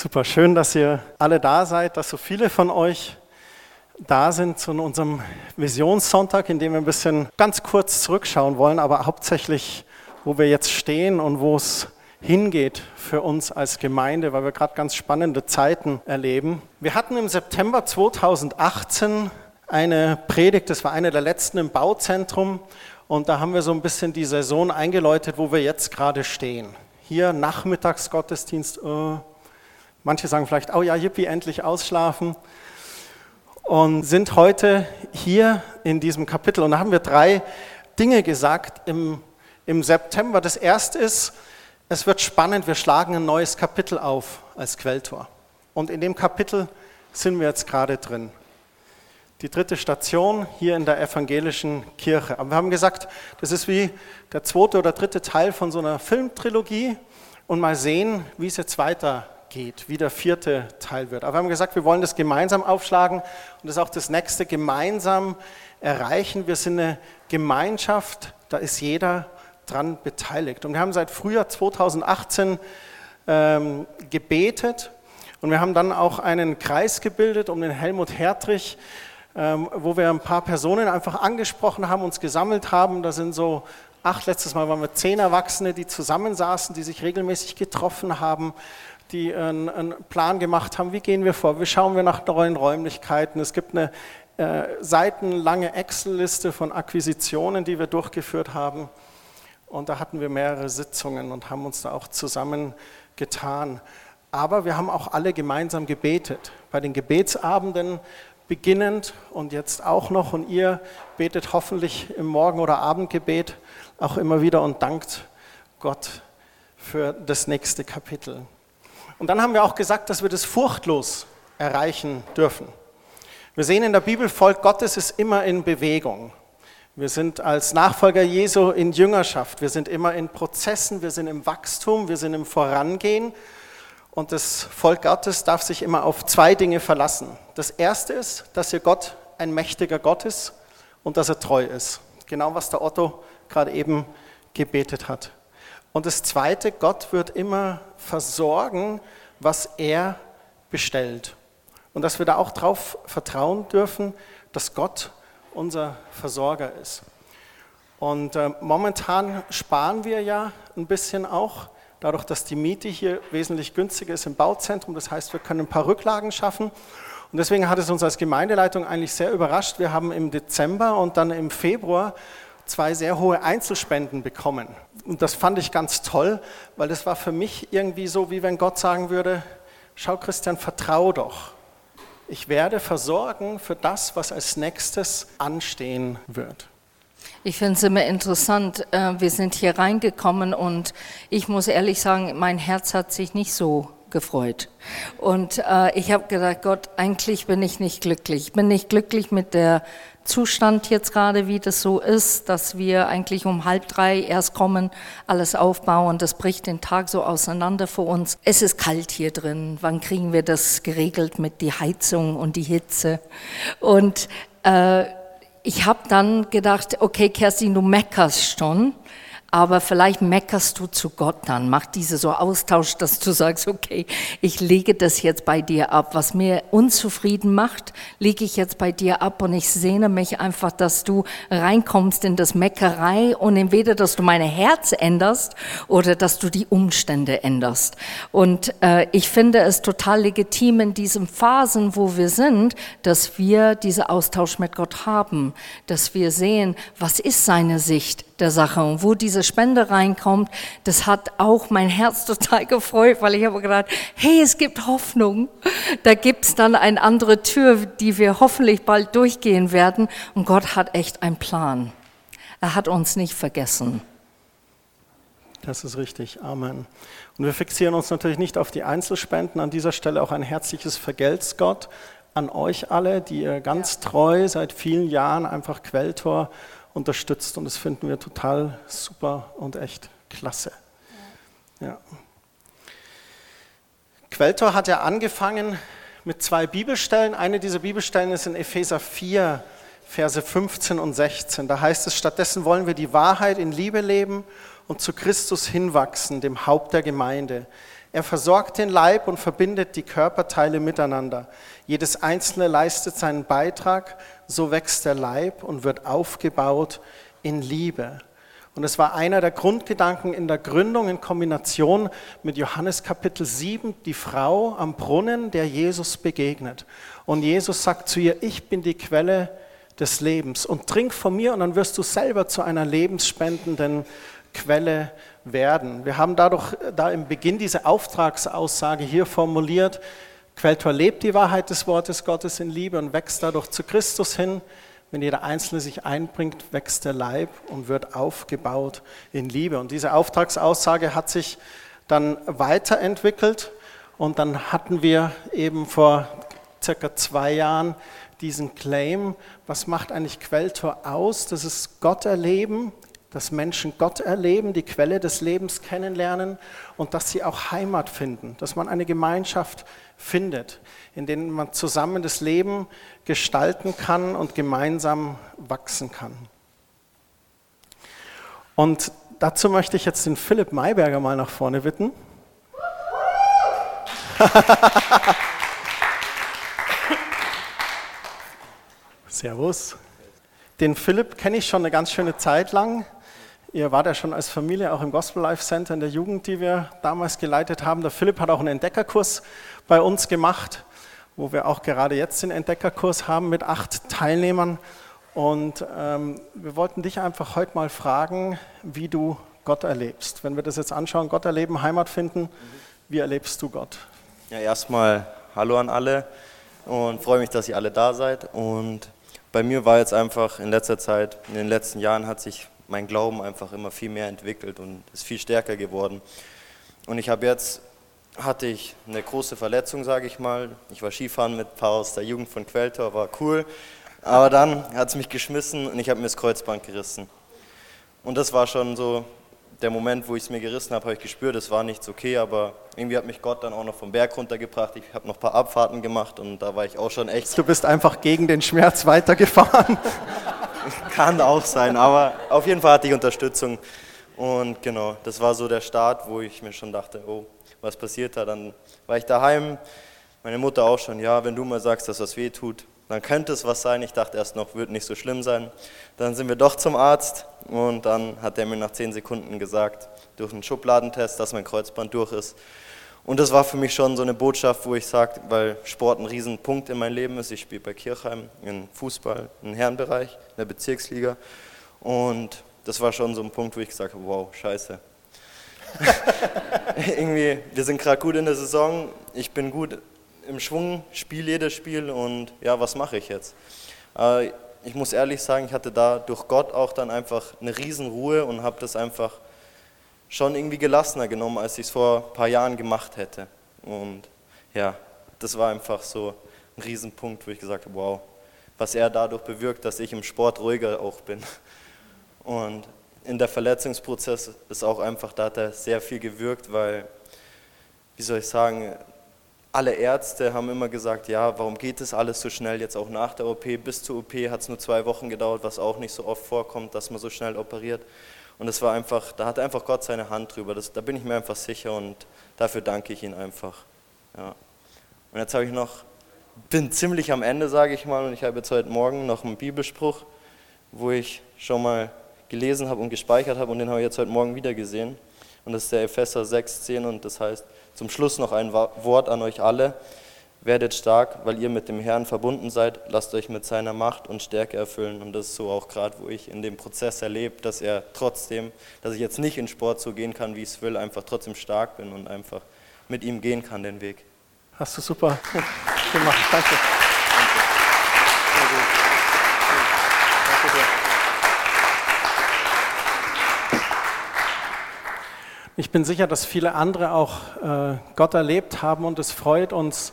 Super schön, dass ihr alle da seid, dass so viele von euch da sind zu unserem Visionssonntag, in dem wir ein bisschen ganz kurz zurückschauen wollen, aber hauptsächlich, wo wir jetzt stehen und wo es hingeht für uns als Gemeinde, weil wir gerade ganz spannende Zeiten erleben. Wir hatten im September 2018 eine Predigt, das war eine der letzten im Bauzentrum und da haben wir so ein bisschen die Saison eingeläutet, wo wir jetzt gerade stehen. Hier Nachmittagsgottesdienst, äh, manche sagen vielleicht, oh ja, yippie, endlich ausschlafen und sind heute hier in diesem Kapitel und da haben wir drei Dinge gesagt im, im September. Das erste ist, es wird spannend, wir schlagen ein neues Kapitel auf als Quelltor. Und in dem Kapitel sind wir jetzt gerade drin. Die dritte Station hier in der evangelischen Kirche. Aber wir haben gesagt, das ist wie der zweite oder dritte Teil von so einer Filmtrilogie und mal sehen, wie es jetzt weitergeht, wie der vierte Teil wird. Aber wir haben gesagt, wir wollen das gemeinsam aufschlagen und das ist auch das nächste gemeinsam erreichen. Wir sind eine Gemeinschaft, da ist jeder dran beteiligt. Und wir haben seit Frühjahr 2018 ähm, gebetet und wir haben dann auch einen Kreis gebildet um den Helmut Hertrich, ähm, wo wir ein paar Personen einfach angesprochen haben, uns gesammelt haben. Da sind so acht, letztes Mal waren wir zehn Erwachsene, die zusammensaßen, die sich regelmäßig getroffen haben, die einen, Plan gemacht haben, wie gehen wir vor, wie schauen wir nach neuen Räumlichkeiten. Es gibt eine äh, seitenlange Excel-Liste von Akquisitionen, die wir durchgeführt haben. Und da hatten wir mehrere Sitzungen und haben uns da auch zusammengetan. Aber wir haben auch alle gemeinsam gebetet. Bei den Gebetsabenden beginnend und jetzt auch noch. Und ihr betet hoffentlich im Morgen- oder Abendgebet auch immer wieder und dankt Gott für das nächste Kapitel. Und dann haben wir auch gesagt, dass wir das furchtlos erreichen dürfen. Wir sehen in der Bibel, Volk Gottes ist immer in Bewegung. Wir sind als Nachfolger Jesu in Jüngerschaft. Wir sind immer in Prozessen, wir sind im Wachstum, wir sind im Vorangehen. Und das Volk Gottes darf sich immer auf zwei Dinge verlassen. Das erste ist, dass ihr Gott ein mächtiger Gott ist und dass er treu ist. Genau was der Otto gerade eben gebetet hat. Und das zweite, Gott wird immer versorgen, was er bestellt. Und dass wir da auch darauf vertrauen dürfen, dass Gott unser Versorger ist. Und äh, momentan sparen wir ja ein bisschen auch, dadurch, dass die Miete hier wesentlich günstiger ist im Bauzentrum. Das heißt, wir können ein paar Rücklagen schaffen. Und deswegen hat es uns als Gemeindeleitung eigentlich sehr überrascht. Wir haben im Dezember und dann im Februar zwei sehr hohe Einzelspenden bekommen. Und das fand ich ganz toll, weil das war für mich irgendwie so, wie wenn Gott sagen würde, schau Christian, vertrau doch ich werde versorgen für das, was als nächstes anstehen wird. Ich finde es immer interessant. Äh, wir sind hier reingekommen und ich muss ehrlich sagen, mein Herz hat sich nicht so gefreut. Und äh, ich habe gedacht, Gott, eigentlich bin ich nicht glücklich. Ich bin nicht glücklich mit der Zustand jetzt gerade, wie das so ist, dass wir eigentlich um halb drei erst kommen, alles aufbauen. Das bricht den Tag so auseinander für uns. Es ist kalt hier drin. Wann kriegen wir das geregelt mit die Heizung und die Hitze? Und äh, ich habe dann gedacht, okay, Kerstin, du meckerst schon aber vielleicht meckerst du zu Gott dann, mach diese so Austausch, dass du sagst, okay, ich lege das jetzt bei dir ab. Was mir unzufrieden macht, lege ich jetzt bei dir ab und ich sehne mich einfach, dass du reinkommst in das Meckerei und entweder, dass du mein Herz änderst oder dass du die Umstände änderst. Und äh, ich finde es total legitim in diesen Phasen, wo wir sind, dass wir diesen Austausch mit Gott haben, dass wir sehen, was ist seine Sicht, der Sache. Und wo diese Spende reinkommt, das hat auch mein Herz total gefreut, weil ich habe gedacht, hey, es gibt Hoffnung. Da gibt es dann eine andere Tür, die wir hoffentlich bald durchgehen werden. Und Gott hat echt einen Plan. Er hat uns nicht vergessen. Das ist richtig. Amen. Und wir fixieren uns natürlich nicht auf die Einzelspenden. An dieser Stelle auch ein herzliches Vergelt's Gott an euch alle, die ihr ganz treu seit vielen Jahren einfach Quelltor unterstützt und das finden wir total super und echt klasse. Ja. Quelltor hat ja angefangen mit zwei Bibelstellen. Eine dieser Bibelstellen ist in Epheser 4, Verse 15 und 16. Da heißt es, stattdessen wollen wir die Wahrheit in Liebe leben und zu Christus hinwachsen, dem Haupt der Gemeinde. Er versorgt den Leib und verbindet die Körperteile miteinander. Jedes einzelne leistet seinen Beitrag, so wächst der Leib und wird aufgebaut in Liebe. Und es war einer der Grundgedanken in der Gründung in Kombination mit Johannes Kapitel 7, die Frau am Brunnen, der Jesus begegnet. Und Jesus sagt zu ihr, ich bin die Quelle des Lebens und trink von mir und dann wirst du selber zu einer lebensspendenden Quelle werden. Wir haben dadurch da im Beginn diese Auftragsaussage hier formuliert, Quelltor lebt die Wahrheit des Wortes Gottes in Liebe und wächst dadurch zu Christus hin. Wenn jeder Einzelne sich einbringt, wächst der Leib und wird aufgebaut in Liebe. Und diese Auftragsaussage hat sich dann weiterentwickelt und dann hatten wir eben vor circa zwei Jahren diesen Claim, was macht eigentlich Quelltor aus? Das ist Gott erleben, dass Menschen Gott erleben, die Quelle des Lebens kennenlernen und dass sie auch Heimat finden, dass man eine Gemeinschaft findet, in der man zusammen das Leben gestalten kann und gemeinsam wachsen kann. Und dazu möchte ich jetzt den Philipp Mayberger mal nach vorne bitten. Servus. Den Philipp kenne ich schon eine ganz schöne Zeit lang. Ihr wart ja schon als Familie auch im Gospel Life Center in der Jugend, die wir damals geleitet haben. Der Philipp hat auch einen Entdeckerkurs bei uns gemacht, wo wir auch gerade jetzt den Entdeckerkurs haben mit acht Teilnehmern. Und ähm, wir wollten dich einfach heute mal fragen, wie du Gott erlebst. Wenn wir das jetzt anschauen, Gott erleben, Heimat finden, wie erlebst du Gott? Ja, erstmal Hallo an alle und freue mich, dass ihr alle da seid. Und bei mir war jetzt einfach in letzter Zeit, in den letzten Jahren hat sich mein Glauben einfach immer viel mehr entwickelt und ist viel stärker geworden. Und ich habe jetzt, hatte ich eine große Verletzung, sage ich mal. Ich war Skifahren mit ein paar aus der Jugend von Quelltor, war cool. Aber dann hat es mich geschmissen und ich habe mir das Kreuzband gerissen. Und das war schon so der Moment, wo ich es mir gerissen habe, habe ich gespürt, es war nichts okay, aber irgendwie hat mich Gott dann auch noch vom Berg runtergebracht. Ich habe noch ein paar Abfahrten gemacht und da war ich auch schon echt. Du bist einfach gegen den Schmerz weitergefahren. Kann auch sein, aber auf jeden Fall hatte ich Unterstützung. Und genau, das war so der Start, wo ich mir schon dachte, oh, was passiert da? Dann war ich daheim, meine Mutter auch schon, ja, wenn du mal sagst, dass das weh tut, dann könnte es was sein. Ich dachte erst noch, wird nicht so schlimm sein. Dann sind wir doch zum Arzt und dann hat er mir nach zehn Sekunden gesagt, durch einen Schubladentest, dass mein Kreuzband durch ist. Und das war für mich schon so eine Botschaft, wo ich sage, weil Sport ein Riesenpunkt in meinem Leben ist. Ich spiele bei Kirchheim in Fußball, im Herrenbereich, in der Bezirksliga. Und das war schon so ein Punkt, wo ich gesagt habe, wow, scheiße. Irgendwie, wir sind gerade gut in der Saison, ich bin gut im Schwung, spiele jedes Spiel und ja, was mache ich jetzt? Äh, ich muss ehrlich sagen, ich hatte da durch Gott auch dann einfach eine Riesenruhe und habe das einfach schon irgendwie gelassener genommen, als ich es vor ein paar Jahren gemacht hätte. Und ja, das war einfach so ein Riesenpunkt, wo ich gesagt habe, wow, was er dadurch bewirkt, dass ich im Sport ruhiger auch bin. Und in der Verletzungsprozess ist auch einfach, da hat er sehr viel gewirkt, weil, wie soll ich sagen, alle Ärzte haben immer gesagt, ja, warum geht das alles so schnell jetzt auch nach der OP? Bis zur OP hat es nur zwei Wochen gedauert, was auch nicht so oft vorkommt, dass man so schnell operiert. Und es war einfach, da hat einfach Gott seine Hand drüber. Das, da bin ich mir einfach sicher und dafür danke ich ihm einfach. Ja. Und jetzt habe ich noch, bin ziemlich am Ende, sage ich mal, und ich habe jetzt heute Morgen noch einen Bibelspruch, wo ich schon mal gelesen habe und gespeichert habe und den habe ich jetzt heute Morgen wieder gesehen. Und das ist der Epheser 6,10 und das heißt, zum Schluss noch ein Wort an euch alle. Werdet stark, weil ihr mit dem Herrn verbunden seid. Lasst euch mit seiner Macht und Stärke erfüllen. Und das ist so auch gerade, wo ich in dem Prozess erlebe, dass er trotzdem, dass ich jetzt nicht in Sport so gehen kann, wie ich es will, einfach trotzdem stark bin und einfach mit ihm gehen kann, den Weg. Hast du super gemacht. Danke. Ich bin sicher, dass viele andere auch äh, Gott erlebt haben und es freut uns,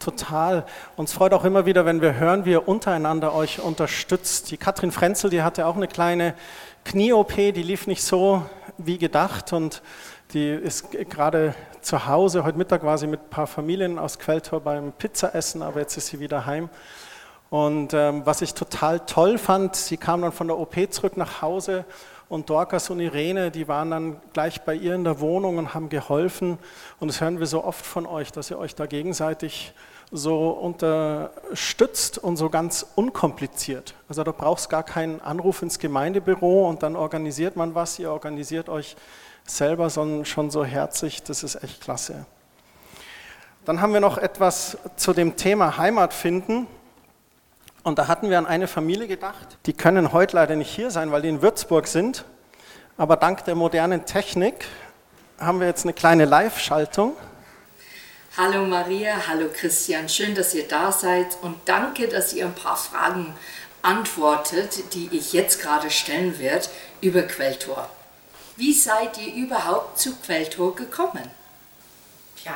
Total. Uns freut auch immer wieder, wenn wir hören, wie ihr untereinander euch unterstützt. Die Katrin Frenzel, die hatte auch eine kleine Knie-OP, die lief nicht so wie gedacht und die ist gerade zu Hause. Heute Mittag war sie mit ein paar Familien aus Quelltor beim Pizzaessen, aber jetzt ist sie wieder heim. Und ähm, was ich total toll fand, sie kam dann von der OP zurück nach Hause Und Dorcas und Irene, die waren dann gleich bei ihr in der Wohnung und haben geholfen. Und das hören wir so oft von euch, dass ihr euch da gegenseitig so unterstützt und so ganz unkompliziert. Also da brauchst gar keinen Anruf ins Gemeindebüro und dann organisiert man was, ihr organisiert euch selber, schon so herzlich, das ist echt klasse. Dann haben wir noch etwas zu dem Thema Heimat finden. Und da hatten wir an eine Familie gedacht. Die können heute leider nicht hier sein, weil die in Würzburg sind. Aber dank der modernen Technik haben wir jetzt eine kleine Live-Schaltung. Hallo Maria, hallo Christian, schön, dass ihr da seid und danke, dass ihr ein paar Fragen antwortet, die ich jetzt gerade stellen werde über Quelltor. Wie seid ihr überhaupt zu Quelltor gekommen? Tja,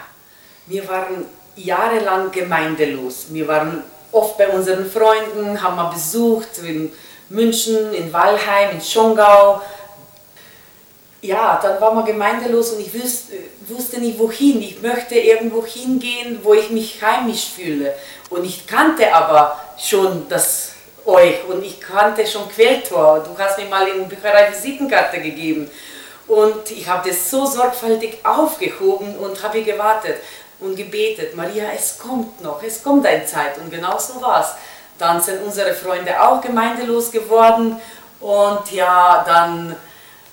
wir waren jahrelang gemeindelos. Wir waren oft bei unseren Freunden, haben wir besucht in München, in Walheim, in Schongau. Ja, dann waren wir gemeindelos und ich wusste, wusste nicht wohin. Ich möchte irgendwo hingehen, wo ich mich heimisch fühle. Und ich kannte aber schon das euch und ich kannte schon Quelltor. Du hast mir mal in Bücherei Visitenkarte gegeben. Und ich habe das so sorgfältig aufgehoben und habe gewartet und gebetet, Maria, es kommt noch, es kommt eine Zeit. Und genau so war es. Dann sind unsere Freunde auch gemeindelos geworden und ja, dann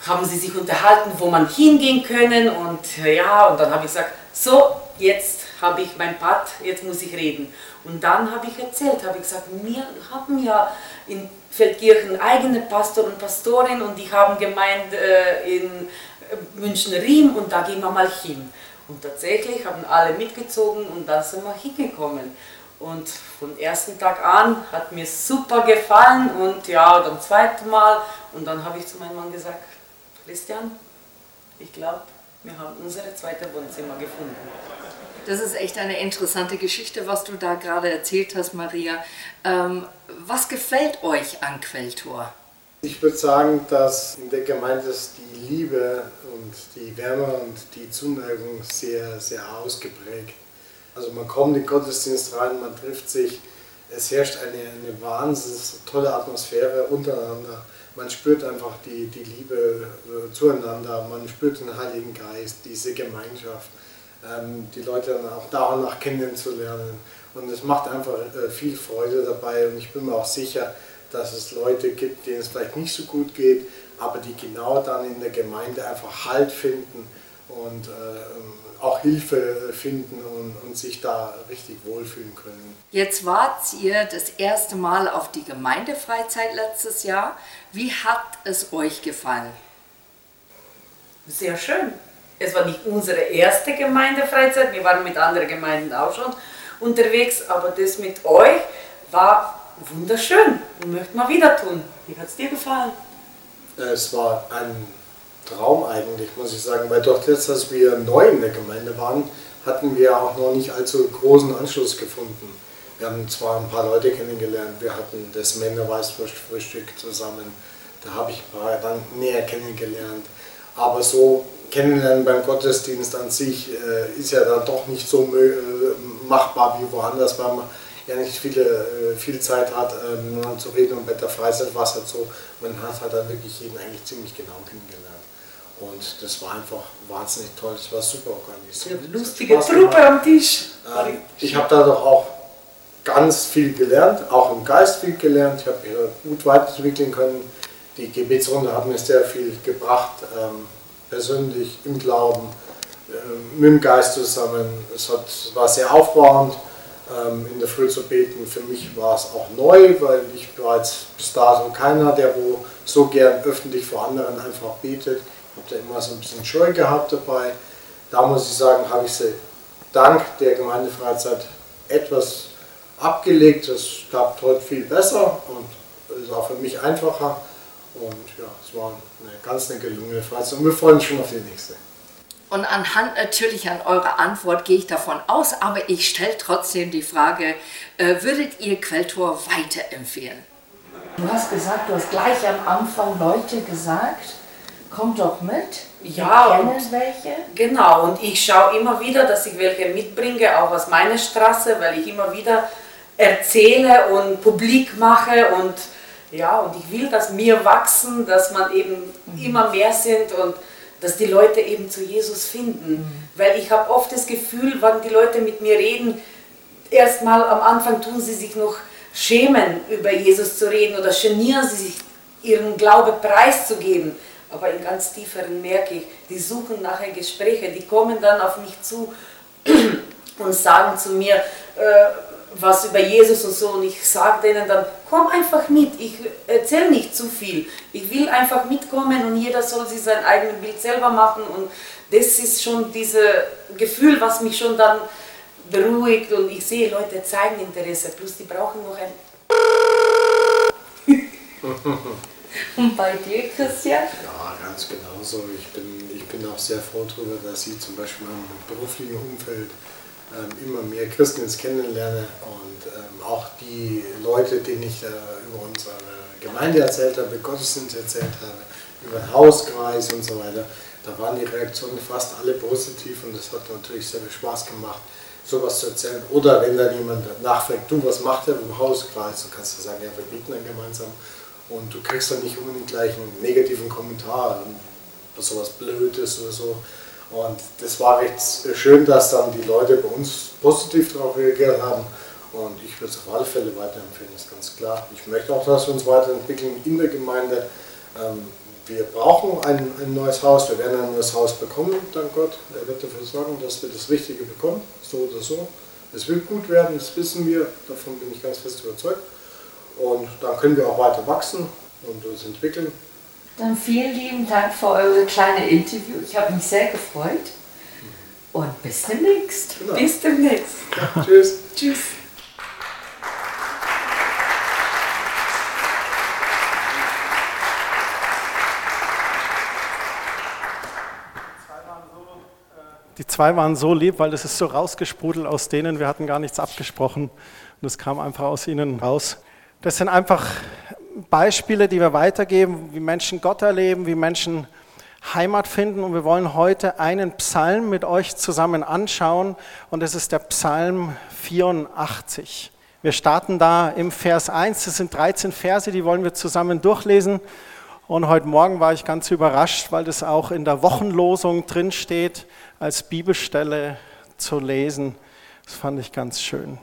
haben sie sich unterhalten, wo man hingehen können und ja, und dann habe ich gesagt, so, jetzt habe ich mein Part, jetzt muss ich reden. Und dann habe ich erzählt, habe ich gesagt, wir haben ja in Feldkirchen eigene Pastor und Pastorin und die haben gemeint äh, in München-Riem und da gehen wir mal hin. Und tatsächlich haben alle mitgezogen und dann sind wir hingekommen. Und vom ersten Tag an hat mir super gefallen und ja, dann zweiten Mal. Und dann habe ich zu meinem Mann gesagt, Christian, ich glaube, wir haben unsere zweite Wohnzimmer gefunden. Das ist echt eine interessante Geschichte, was du da gerade erzählt hast, Maria. Ähm, was gefällt euch an Quelltor? Ich würde sagen, dass in der Gemeinde die Liebe und die Wärme und die Zuneigung sehr, sehr ausgeprägt. Also man kommt in den Gottesdienst rein, man trifft sich, es herrscht eine, eine wahnsinnig tolle Atmosphäre untereinander. Man spürt einfach die, die Liebe äh, zueinander, man spürt den Heiligen Geist, diese Gemeinschaft, ähm, die Leute dann auch danach kennenzulernen. Und es macht einfach äh, viel Freude dabei und ich bin mir auch sicher, dass es Leute gibt, denen es vielleicht nicht so gut geht, aber die genau dann in der Gemeinde einfach Halt finden und äh, auch Hilfe finden und, und, sich da richtig wohlfühlen können. Jetzt wart ihr das erste Mal auf die Gemeindefreizeit letztes Jahr. Wie hat es euch gefallen? Sehr schön. Es war nicht unsere erste Gemeindefreizeit, wir waren mit anderen Gemeinden auch schon unterwegs, aber das mit euch war wunderschön und möchte mal wieder tun. Wie hat es dir gefallen? Es war ein Traum eigentlich, muss ich sagen, weil durch das, dass wir neu in der Gemeinde waren, hatten wir auch noch nicht allzu großen Anschluss gefunden. Wir haben zwar ein paar Leute kennengelernt, wir hatten das Männerweißwurstfrühstück zusammen, da habe ich ein paar dann näher kennengelernt. Aber so kennenlernen beim Gottesdienst an sich äh, ist ja dann doch nicht so äh, machbar wie woanders, weil man ja nicht viele, äh, viel Zeit hat, ähm, zu reden und bei der Freizeit war es halt so, man hat halt dann wirklich jeden eigentlich ziemlich genau kennengelernt. Und das war einfach wahnsinnig toll, es war super organisiert. Ja, lustige Truppe am Tisch. Ähm, ich habe da doch auch ganz viel gelernt, auch im Geist viel gelernt, ich habe gut weiterentwickeln können. Die Gebetsrunde hat mir sehr viel gebracht, ähm, persönlich im Glauben, äh, mit dem Geist zusammen. Es hat, war sehr aufbauend in der Früh zu beten. Für mich war es auch neu, weil ich jetzt bis dato keiner, der wo so gern öffentlich vor anderen einfach betet. Ich habe da immer so ein bisschen Scheu gehabt dabei. Da muss ich sagen, habe ich sie dank der Gemeindefreizeit etwas abgelegt. Es klappt heute viel besser und ist auch für mich einfacher. Und ja, es war eine ganz eine gelungene Freizeit und wir freuen uns schon auf die nächste. Und anhand natürlich an eurer Antwort gehe ich davon aus, aber ich stelle trotzdem die Frage, äh, würdet ihr Quelltor weiterempfehlen? Du hast gesagt, du hast gleich am Anfang Leute gesagt, kommt doch mit. Ja, kennen welche. Genau, und ich schaue immer wieder, dass ich welche mitbringe, auch aus meiner Straße, weil ich immer wieder erzähle und publik mache und Ja, und ich will, dass wir wachsen, dass man eben immer mehr sind und dass die Leute eben zu Jesus finden. Mhm. Weil ich habe oft das Gefühl, wenn die Leute mit mir reden, erstmal am Anfang tun sie sich noch schämen, über Jesus zu reden oder genieren sie sich, ihren Glaube preiszugeben. Aber im ganz tieferen merke ich, die suchen nachher Gespräche, die kommen dann auf mich zu und sagen zu mir, äh, was über Jesus und so und ich sage denen dann, komm einfach mit, ich erzähle nicht zu viel. Ich will einfach mitkommen und jeder soll sich sein eigenes Bild selber machen und das ist schon dieses Gefühl, was mich schon dann beruhigt und ich sehe, Leute zeigen Interesse, plus die brauchen noch ein... und bei dir, Christian? Ja, ganz genauso. Ich bin, ich bin auch sehr froh darüber, dass Sie zum Beispiel im beruflichen Umfeld immer mehr Christen jetzt kennenlerne und ähm, auch die Leute, denen ich über unsere Gemeinde erzählt habe, Gottesdienst erzählt habe, über den Hauskreis und so weiter, da waren die Reaktionen fast alle positiv und das hat natürlich sehr viel Spaß gemacht, sowas zu erzählen. Oder wenn dann jemand nachfragt, du, was macht er im Hauskreis, dann kannst du sagen, ja, wir bieten dann gemeinsam und du kriegst dann nicht unbedingt gleich einen negativen Kommentar, sowas Blödes oder so, und das war recht schön, dass dann die Leute bei uns positiv darauf reagiert haben. Und ich würde es auf alle Fälle weiterempfehlen, ist ganz klar. Ich möchte auch, dass wir uns weiterentwickeln in der Gemeinde. Ähm, wir brauchen ein, ein neues Haus, wir werden ein neues Haus bekommen, dank Gott. Er wird dafür sorgen, dass wir das Richtige bekommen, so oder so. Es wird gut werden, das wissen wir, davon bin ich ganz fest überzeugt. Und dann können wir auch weiter wachsen und uns entwickeln. Dann vielen lieben Dank für eure kleine Interview. Ich habe mich sehr gefreut. Und bis demnächst. Genau. Bis demnächst. Ja, tschüss. tschüss. Die zwei waren so lieb, weil das ist so rausgesprudelt aus denen. Wir hatten gar nichts abgesprochen und es kam einfach aus ihnen raus. Das sind einfach Beispiele, die wir weitergeben, wie Menschen Gott erleben, wie Menschen Heimat finden. Und wir wollen heute einen Psalm mit euch zusammen anschauen. Und das ist der Psalm 84. Wir starten da im Vers 1. Das sind 13 Verse, die wollen wir zusammen durchlesen. Und heute Morgen war ich ganz überrascht, weil das auch in der Wochenlosung drin steht, als Bibelstelle zu lesen. Das fand ich ganz schön.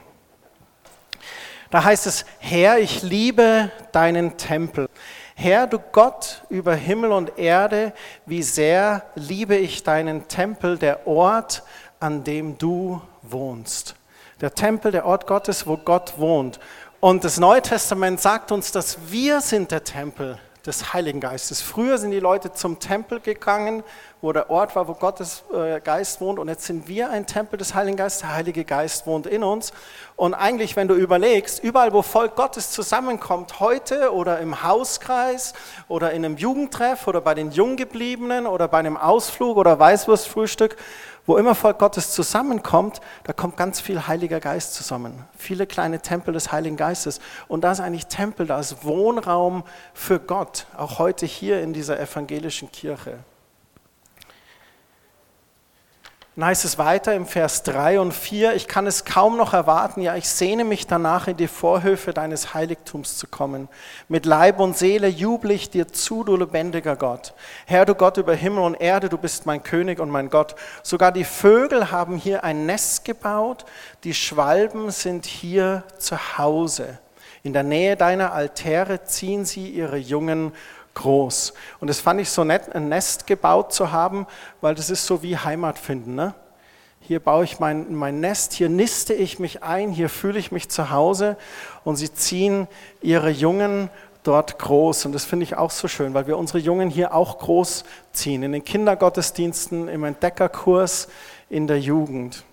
Da heißt es, Herr, ich liebe deinen Tempel. Herr, du Gott über Himmel und Erde, wie sehr liebe ich deinen Tempel, der Ort, an dem du wohnst. Der Tempel, der Ort Gottes, wo Gott wohnt. Und das Neue Testament sagt uns, dass wir sind der Tempel des Heiligen Geistes. Früher sind die Leute zum Tempel gegangen, wo der Ort war, wo Gottes äh, Geist wohnt. Und jetzt sind wir ein Tempel des Heiligen Geistes. Der Heilige Geist wohnt in uns. Und eigentlich, wenn du überlegst, überall, wo Volk Gottes zusammenkommt, heute oder im Hauskreis oder in einem Jugendtreff oder bei den Junggebliebenen oder bei einem Ausflug oder Weißwurstfrühstück, wo immer Volk Gottes zusammenkommt, da kommt ganz viel Heiliger Geist zusammen. Viele kleine Tempel des Heiligen Geistes. Und da ist eigentlich Tempel, da ist Wohnraum für Gott, auch heute hier in dieser evangelischen Kirche. Dann heißt es weiter im Vers 3 und 4, ich kann es kaum noch erwarten, ja, ich sehne mich danach, in die Vorhöfe deines Heiligtums zu kommen. Mit Leib und Seele juble ich dir zu, du lebendiger Gott. Herr, du Gott über Himmel und Erde, du bist mein König und mein Gott. Sogar die Vögel haben hier ein Nest gebaut, die Schwalben sind hier zu Hause. In der Nähe deiner Altäre ziehen sie ihre Jungen groß. Und das fand ich so nett, ein Nest gebaut zu haben, weil das ist so wie Heimat finden. Ne? Hier baue ich mein, mein Nest, hier niste ich mich ein, hier fühle ich mich zu Hause und sie ziehen ihre Jungen dort groß. Und das finde ich auch so schön, weil wir unsere Jungen hier auch groß ziehen, in den Kindergottesdiensten, im Entdeckerkurs, in der Jugend.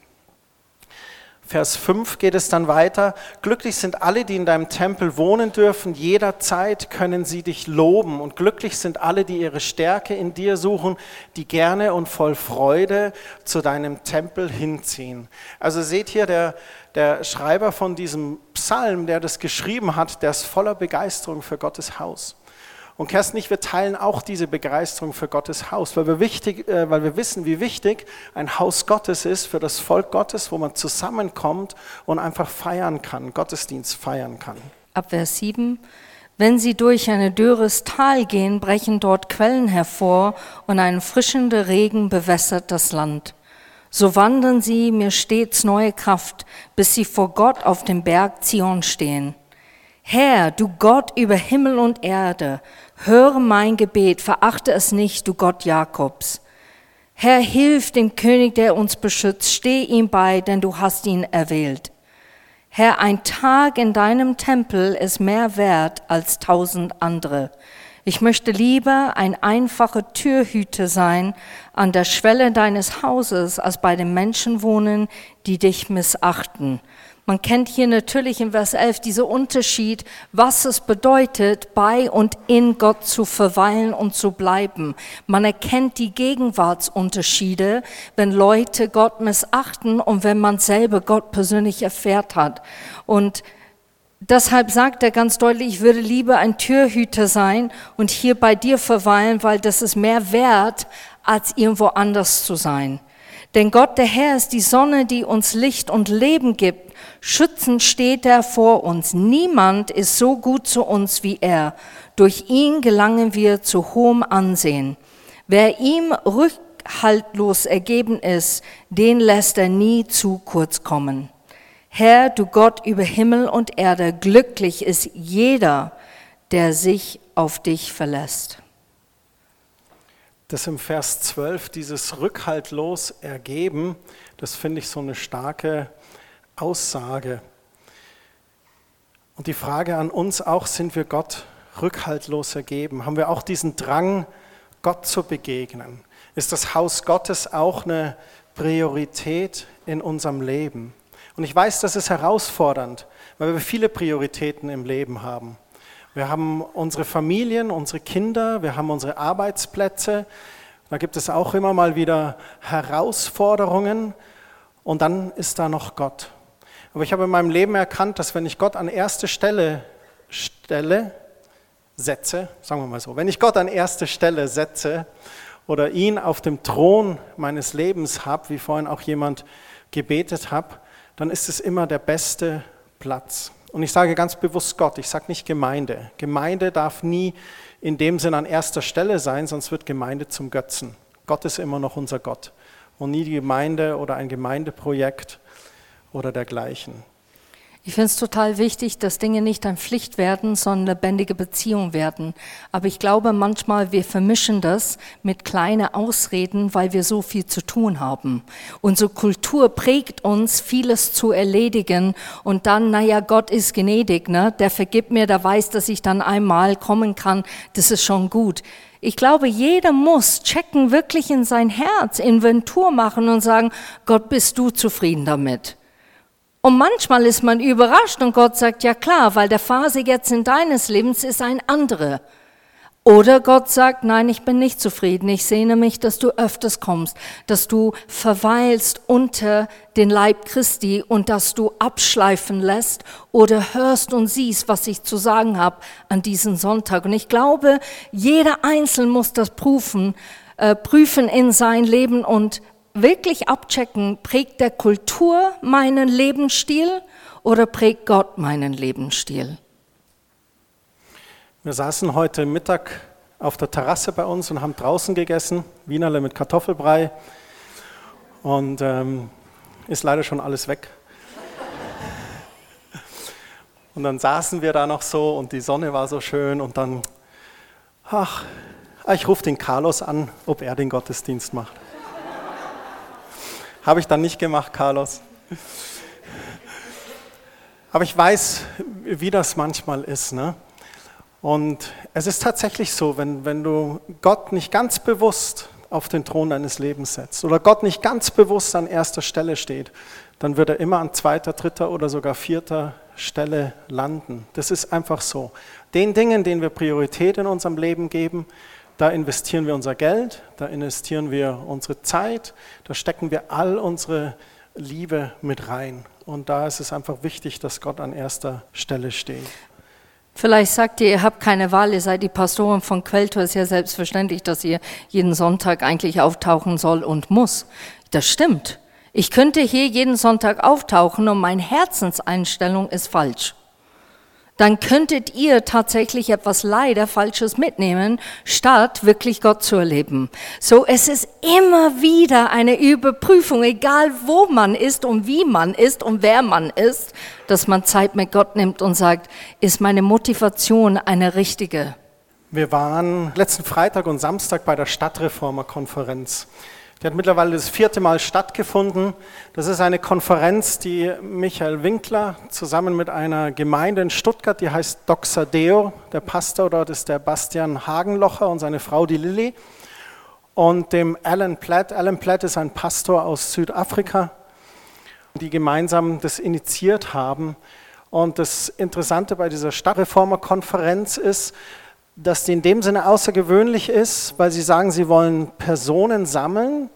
Vers 5 geht es dann weiter. Glücklich sind alle, die in deinem Tempel wohnen dürfen. Jederzeit können sie dich loben. Und glücklich sind alle, die ihre Stärke in dir suchen, die gerne und voll Freude zu deinem Tempel hinziehen. Also seht hier, der, der Schreiber von diesem Psalm, der das geschrieben hat, der ist voller Begeisterung für Gottes Haus. Und Kerstin, ich, wir teilen auch diese Begeisterung für Gottes Haus, weil wir, wichtig, äh, weil wir wissen, wie wichtig ein Haus Gottes ist für das Volk Gottes, wo man zusammenkommt und einfach feiern kann, Gottesdienst feiern kann. Ab Vers 7 Wenn sie durch ein dürres Tal gehen, brechen dort Quellen hervor und ein frischender Regen bewässert das Land. So wandern sie mir stets neue Kraft, bis sie vor Gott auf dem Berg Zion stehen. Herr, du Gott über Himmel und Erde, höre mein Gebet, verachte es nicht, du Gott Jakobs. Herr, hilf dem König, der uns beschützt, steh ihm bei, denn du hast ihn erwählt. Herr, ein Tag in deinem Tempel ist mehr wert als tausend andere. Ich möchte lieber ein einfacher Türhüter sein an der Schwelle deines Hauses, als bei den Menschen wohnen, die dich missachten. Man kennt hier natürlich in Vers 11 dieser Unterschied, was es bedeutet, bei und in Gott zu verweilen und zu bleiben. Man erkennt die Gegenwartsunterschiede, wenn Leute Gott missachten und wenn man selber Gott persönlich erfährt hat. Und deshalb sagt er ganz deutlich, ich würde lieber ein Türhüter sein und hier bei dir verweilen, weil das ist mehr wert, als irgendwo anders zu sein. Denn Gott, der Herr, ist die Sonne, die uns Licht und Leben gibt. Schützend steht er vor uns. Niemand ist so gut zu uns wie er. Durch ihn gelangen wir zu hohem Ansehen. Wer ihm rückhaltlos ergeben ist, den lässt er nie zu kurz kommen. Herr, du Gott über Himmel und Erde, glücklich ist jeder, der sich auf dich verlässt das im Vers 12, dieses rückhaltlos ergeben, das finde ich so eine starke Aussage. Und die Frage an uns auch, sind wir Gott rückhaltlos ergeben? Haben wir auch diesen Drang, Gott zu begegnen? Ist das Haus Gottes auch eine Priorität in unserem Leben? Und ich weiß, das ist herausfordernd, weil wir viele Prioritäten im Leben haben. Wir haben unsere Familien, unsere Kinder, wir haben unsere Arbeitsplätze. Da gibt es auch immer mal wieder Herausforderungen. Und dann ist da noch Gott. Aber ich habe in meinem Leben erkannt, dass wenn ich Gott an erste Stelle stelle, setze, sagen wir mal so, wenn ich Gott an erste Stelle setze oder ihn auf dem Thron meines Lebens habe, wie vorhin auch jemand gebetet hat, dann ist es immer der beste Platz. Und ich sage ganz bewusst Gott, ich sage nicht Gemeinde. Gemeinde darf nie in dem Sinn an erster Stelle sein, sonst wird Gemeinde zum Götzen. Gott ist immer noch unser Gott und nie die Gemeinde oder ein Gemeindeprojekt oder dergleichen. Ich finde es total wichtig, dass Dinge nicht ein Pflicht werden, sondern lebendige Beziehung werden. Aber ich glaube manchmal, wir vermischen das mit kleinen Ausreden, weil wir so viel zu tun haben. Unsere Kultur prägt uns, vieles zu erledigen und dann, naja, Gott ist gnädig, ne? der vergibt mir, der weiß, dass ich dann einmal kommen kann, das ist schon gut. Ich glaube, jeder muss checken, wirklich in sein Herz, Inventur machen und sagen, Gott, bist du zufrieden damit? Und manchmal ist man überrascht und Gott sagt, ja klar, weil der Phase jetzt in deines Lebens ist ein andere. Oder Gott sagt, nein, ich bin nicht zufrieden. Ich sehne mich, dass du öfters kommst, dass du verweilst unter den Leib Christi und dass du abschleifen lässt oder hörst und siehst, was ich zu sagen habe an diesem Sonntag. Und ich glaube, jeder Einzelne muss das prüfen, äh, prüfen in sein Leben und wirklich abchecken, prägt der Kultur meinen Lebensstil oder prägt Gott meinen Lebensstil? Wir saßen heute Mittag auf der Terrasse bei uns und haben draußen gegessen, Wienerle mit Kartoffelbrei. Und ähm, ist leider schon alles weg. Und dann saßen wir da noch so und die Sonne war so schön und dann, ach, ich rufe den Carlos an, ob er den Gottesdienst macht. Habe ich dann nicht gemacht, Carlos. Aber ich weiß, wie das manchmal ist. Ne? Und es ist tatsächlich so, wenn, wenn du Gott nicht ganz bewusst auf den Thron deines Lebens setzt oder Gott nicht ganz bewusst an erster Stelle steht, dann wird er immer an zweiter, dritter oder sogar vierter Stelle landen. Das ist einfach so. Den Dingen, denen wir Priorität in unserem Leben geben, da investieren wir unser Geld, da investieren wir unsere Zeit, da stecken wir all unsere Liebe mit rein. Und da ist es einfach wichtig, dass Gott an erster Stelle steht. Vielleicht sagt ihr, ihr habt keine Wahl, ihr seid die Pastoren von Quelltor, ist ja selbstverständlich, dass ihr jeden Sonntag eigentlich auftauchen soll und muss. Das stimmt. Ich könnte hier jeden Sonntag auftauchen und meine Herzenseinstellung ist falsch dann könntet ihr tatsächlich etwas leider Falsches mitnehmen, statt wirklich Gott zu erleben. So, es ist immer wieder eine Überprüfung, egal wo man ist und wie man ist und wer man ist, dass man Zeit mit Gott nimmt und sagt, ist meine Motivation eine richtige? Wir waren letzten Freitag und Samstag bei der Stadtreformerkonferenz. Die hat mittlerweile das vierte Mal stattgefunden. Das ist eine Konferenz, die Michael Winkler zusammen mit einer Gemeinde in Stuttgart, die heißt Doxadeo, der Pastor dort ist der Bastian Hagenlocher und seine Frau die Lilly und dem Alan Platt. Alan Platt ist ein Pastor aus Südafrika, die gemeinsam das initiiert haben. Und das Interessante bei dieser Stadtreformerkonferenz ist, dass die in dem Sinne außergewöhnlich ist, weil sie sagen, sie wollen Personen sammeln,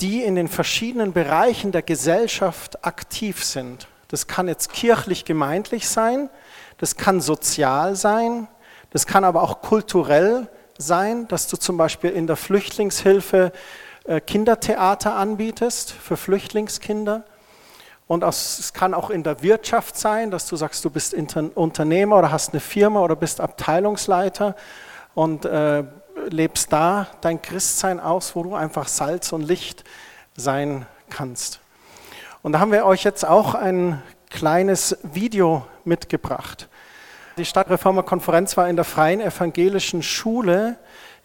die in den verschiedenen Bereichen der Gesellschaft aktiv sind. Das kann jetzt kirchlich gemeindlich sein, das kann sozial sein, das kann aber auch kulturell sein, dass du zum Beispiel in der Flüchtlingshilfe äh, Kindertheater anbietest für Flüchtlingskinder. Und es kann auch in der Wirtschaft sein, dass du sagst, du bist Unternehmer oder hast eine Firma oder bist Abteilungsleiter und äh, lebst da dein Christsein aus, wo du einfach Salz und Licht sein kannst. Und da haben wir euch jetzt auch ein kleines Video mitgebracht. Die Stadtreformerkonferenz war in der Freien Evangelischen Schule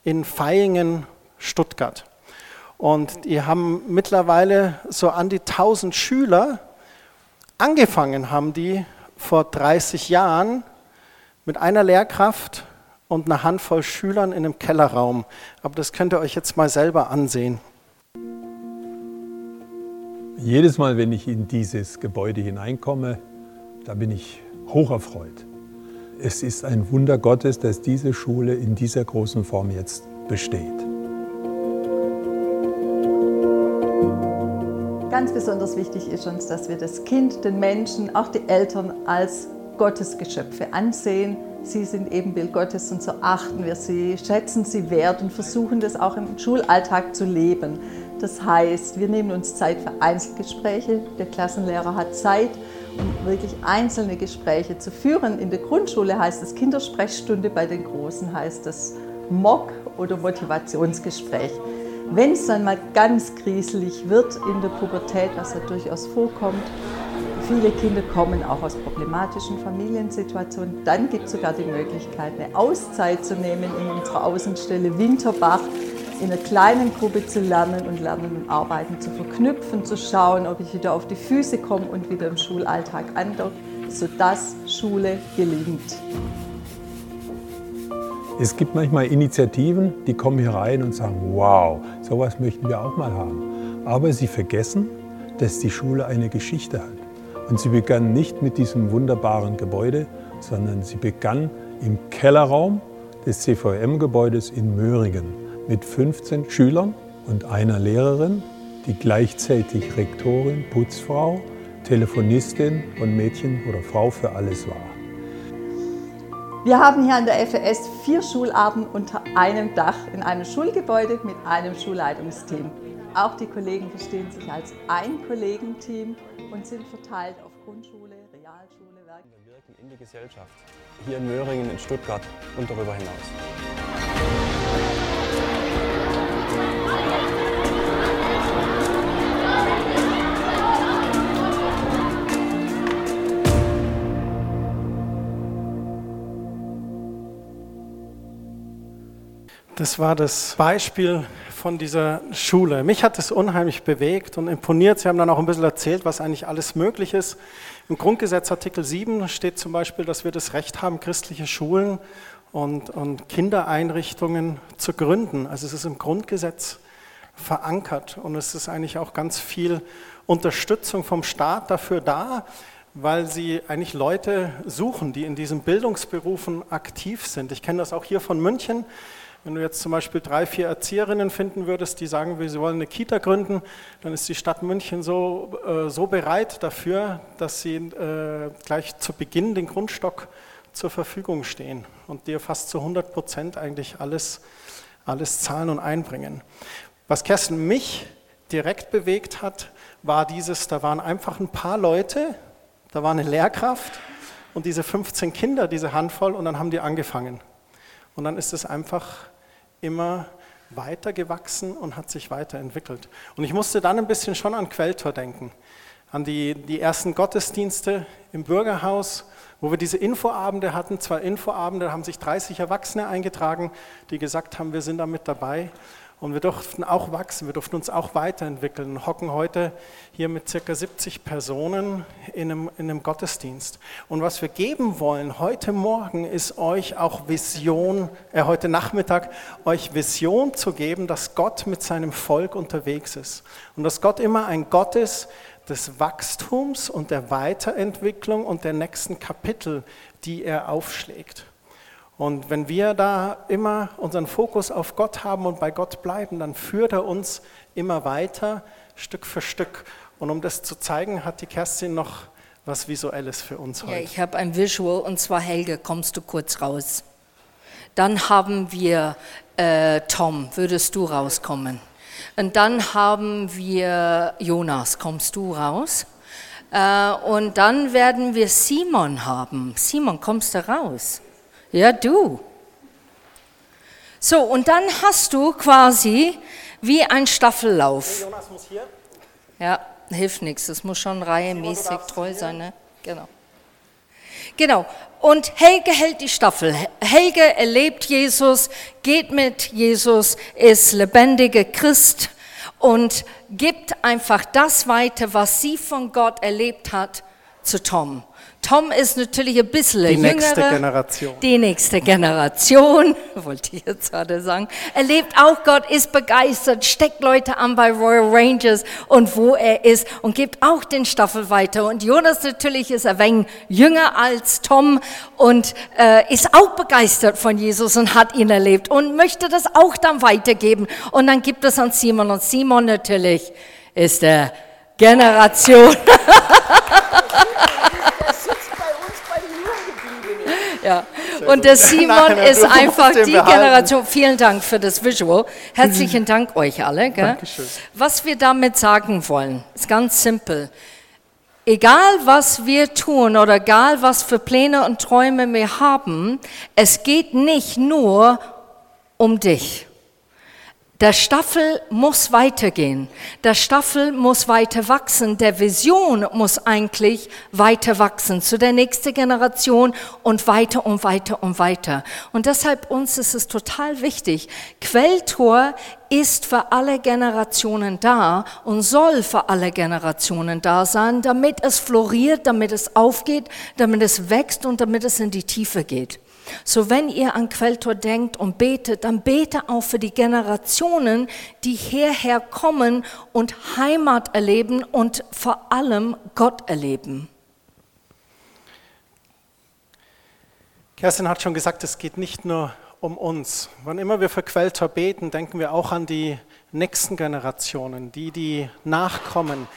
in Vaihingen, Stuttgart. Und die haben mittlerweile so an die 1000 Schüler Angefangen haben die vor 30 Jahren mit einer Lehrkraft und einer Handvoll Schülern in einem Kellerraum. Aber das könnt ihr euch jetzt mal selber ansehen. Jedes Mal, wenn ich in dieses Gebäude hineinkomme, da bin ich hocherfreut. Es ist ein Wunder Gottes, dass diese Schule in dieser großen Form jetzt besteht. Ganz besonders wichtig ist uns, dass wir das Kind, den Menschen, auch die Eltern als Gottesgeschöpfe ansehen. Sie sind eben Bild Gottes und so achten wir sie, schätzen sie wert und versuchen das auch im Schulalltag zu leben. Das heißt, wir nehmen uns Zeit für Einzelgespräche. Der Klassenlehrer hat Zeit, um wirklich einzelne Gespräche zu führen. In der Grundschule heißt es Kindersprechstunde, bei den Großen heißt es Mock oder Motivationsgespräch. Wenn es dann mal ganz kriselig wird in der Pubertät, was ja durchaus vorkommt, viele Kinder kommen auch aus problematischen Familiensituationen, dann gibt es sogar die Möglichkeit, eine Auszeit zu nehmen in unserer Außenstelle Winterbach, in einer kleinen Gruppe zu lernen und Lernen und Arbeiten zu verknüpfen, zu schauen, ob ich wieder auf die Füße komme und wieder im Schulalltag andocke, sodass Schule gelingt. Es gibt manchmal Initiativen, die kommen hier rein und sagen, wow, sowas möchten wir auch mal haben. Aber sie vergessen, dass die Schule eine Geschichte hat. Und sie begann nicht mit diesem wunderbaren Gebäude, sondern sie begann im Kellerraum des CVM-Gebäudes in Möhringen mit 15 Schülern und einer Lehrerin, die gleichzeitig Rektorin, Putzfrau, Telefonistin und Mädchen oder Frau für alles war. Wir haben hier an der FES vier Schularten unter einem Dach in einem Schulgebäude mit einem Schulleitungsteam. Auch die Kollegen verstehen sich als ein Kollegenteam und sind verteilt auf Grundschule, Realschule, Werk. Wir wirken in die Gesellschaft, hier in Möhringen, in Stuttgart und darüber hinaus. Das war das Beispiel von dieser Schule. Mich hat es unheimlich bewegt und imponiert. Sie haben dann auch ein bisschen erzählt, was eigentlich alles möglich ist. Im Grundgesetz Artikel 7 steht zum Beispiel, dass wir das Recht haben, christliche Schulen und, und Kindereinrichtungen zu gründen. Also es ist im Grundgesetz verankert und es ist eigentlich auch ganz viel Unterstützung vom Staat dafür da, weil sie eigentlich Leute suchen, die in diesen Bildungsberufen aktiv sind. Ich kenne das auch hier von München. Wenn du jetzt zum Beispiel drei, vier Erzieherinnen finden würdest, die sagen, sie wollen eine Kita gründen, dann ist die Stadt München so, äh, so bereit dafür, dass sie äh, gleich zu Beginn den Grundstock zur Verfügung stehen und dir fast zu 100 Prozent eigentlich alles, alles zahlen und einbringen. Was Kerstin mich direkt bewegt hat, war dieses, da waren einfach ein paar Leute, da war eine Lehrkraft, und diese 15 Kinder, diese Handvoll, und dann haben die angefangen. Und dann ist es einfach immer weiter gewachsen und hat sich weiterentwickelt. Und ich musste dann ein bisschen schon an Quelltor denken, an die, die ersten Gottesdienste im Bürgerhaus, wo wir diese Infoabende hatten, zwei Infoabende, da haben sich 30 Erwachsene eingetragen, die gesagt haben, wir sind da mit dabei. Und wir durften auch wachsen, wir durften uns auch weiterentwickeln, hocken heute hier mit circa 70 Personen in einem, in einem Gottesdienst. Und was wir geben wollen heute Morgen ist euch auch Vision, äh, heute Nachmittag, euch Vision zu geben, dass Gott mit seinem Volk unterwegs ist. Und dass Gott immer ein Gott ist des Wachstums und der Weiterentwicklung und der nächsten Kapitel, die er aufschlägt. Und wenn wir da immer unseren Fokus auf Gott haben und bei Gott bleiben, dann führt er uns immer weiter, Stück für Stück. Und um das zu zeigen, hat die Kerstin noch was Visuelles für uns heute. Ja, ich habe ein Visual und zwar Helge, kommst du kurz raus. Dann haben wir äh, Tom, würdest du rauskommen? Und dann haben wir Jonas, kommst du raus? Äh, und dann werden wir Simon haben. Simon, kommst du raus? Ja, du. So, und dann hast du quasi wie ein Staffellauf. Jonas muss hier. Ja, hilft nichts. Das muss schon reihemäßig treu sein. Ne? Genau. Genau. Und Helge hält die Staffel. Helge erlebt Jesus, geht mit Jesus, ist lebendiger Christ und gibt einfach das weiter, was sie von Gott erlebt hat, zu Tom. Tom ist natürlich ein bisschen Die jüngere. nächste Generation. Die nächste Generation, wollte ich jetzt gerade sagen, erlebt auch Gott, ist begeistert, steckt Leute an bei Royal Rangers und wo er ist und gibt auch den Staffel weiter. Und Jonas natürlich ist ein wenig jünger als Tom und äh, ist auch begeistert von Jesus und hat ihn erlebt und möchte das auch dann weitergeben. Und dann gibt es an Simon und Simon natürlich ist der Generation. Ja. Und der Simon Nein, nein, ist einfach die behalten. Generation. Vielen Dank für das Visual. Herzlichen Dank euch alle. Was wir damit sagen wollen, ist ganz simpel. Egal was wir tun oder egal was für Pläne und Träume wir haben, es geht nicht nur um dich. Der Staffel muss weitergehen. Der Staffel muss weiter wachsen. Der Vision muss eigentlich weiter wachsen zu der nächsten Generation und weiter und weiter und weiter. Und deshalb uns ist es total wichtig. Quelltor ist für alle Generationen da und soll für alle Generationen da sein, damit es floriert, damit es aufgeht, damit es wächst und damit es in die Tiefe geht. So wenn ihr an Quelltor denkt und betet, dann bete auch für die Generationen, die hierher kommen und Heimat erleben und vor allem Gott erleben. Kerstin hat schon gesagt, es geht nicht nur um uns. Wann immer wir für Quelltor beten, denken wir auch an die nächsten Generationen, die, die nachkommen,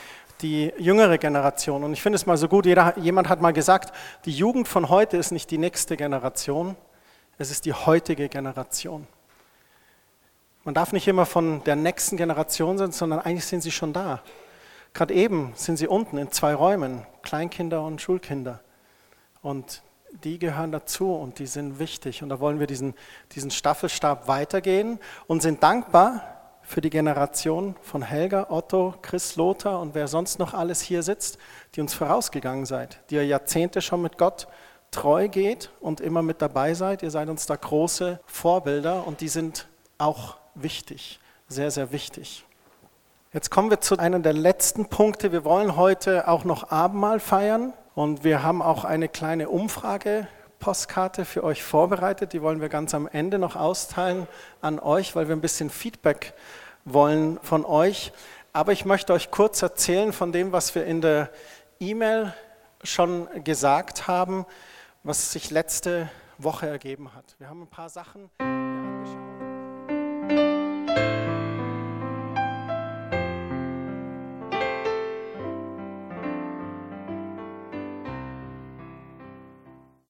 die jüngere Generation. Und ich finde es mal so gut, jeder, jemand hat mal gesagt, die Jugend von heute ist nicht die nächste Generation, es ist die heutige Generation. Man darf nicht immer von der nächsten Generation sein, sondern eigentlich sind sie schon da. Gerade eben sind sie unten in zwei Räumen, Kleinkinder und Schulkinder. Und die gehören dazu und die sind wichtig. Und da wollen wir diesen, diesen Staffelstab weitergehen und sind dankbar für die Generation von Helga, Otto, Chris, Lothar und wer sonst noch alles hier sitzt, die uns vorausgegangen seid, die ihr Jahrzehnte schon mit Gott treu geht und immer mit dabei seid. Ihr seid uns da große Vorbilder und die sind auch wichtig, sehr, sehr wichtig. Jetzt kommen wir zu einem der letzten Punkte. Wir wollen heute auch noch Abendmahl feiern und wir haben auch eine kleine Umfrage-Postkarte für euch vorbereitet. Die wollen wir ganz am Ende noch austeilen an euch, weil wir ein bisschen Feedback wollen von euch. Aber ich möchte euch kurz erzählen von dem, was wir in der E-Mail schon gesagt haben, was sich letzte Woche ergeben hat. Wir haben ein paar Sachen.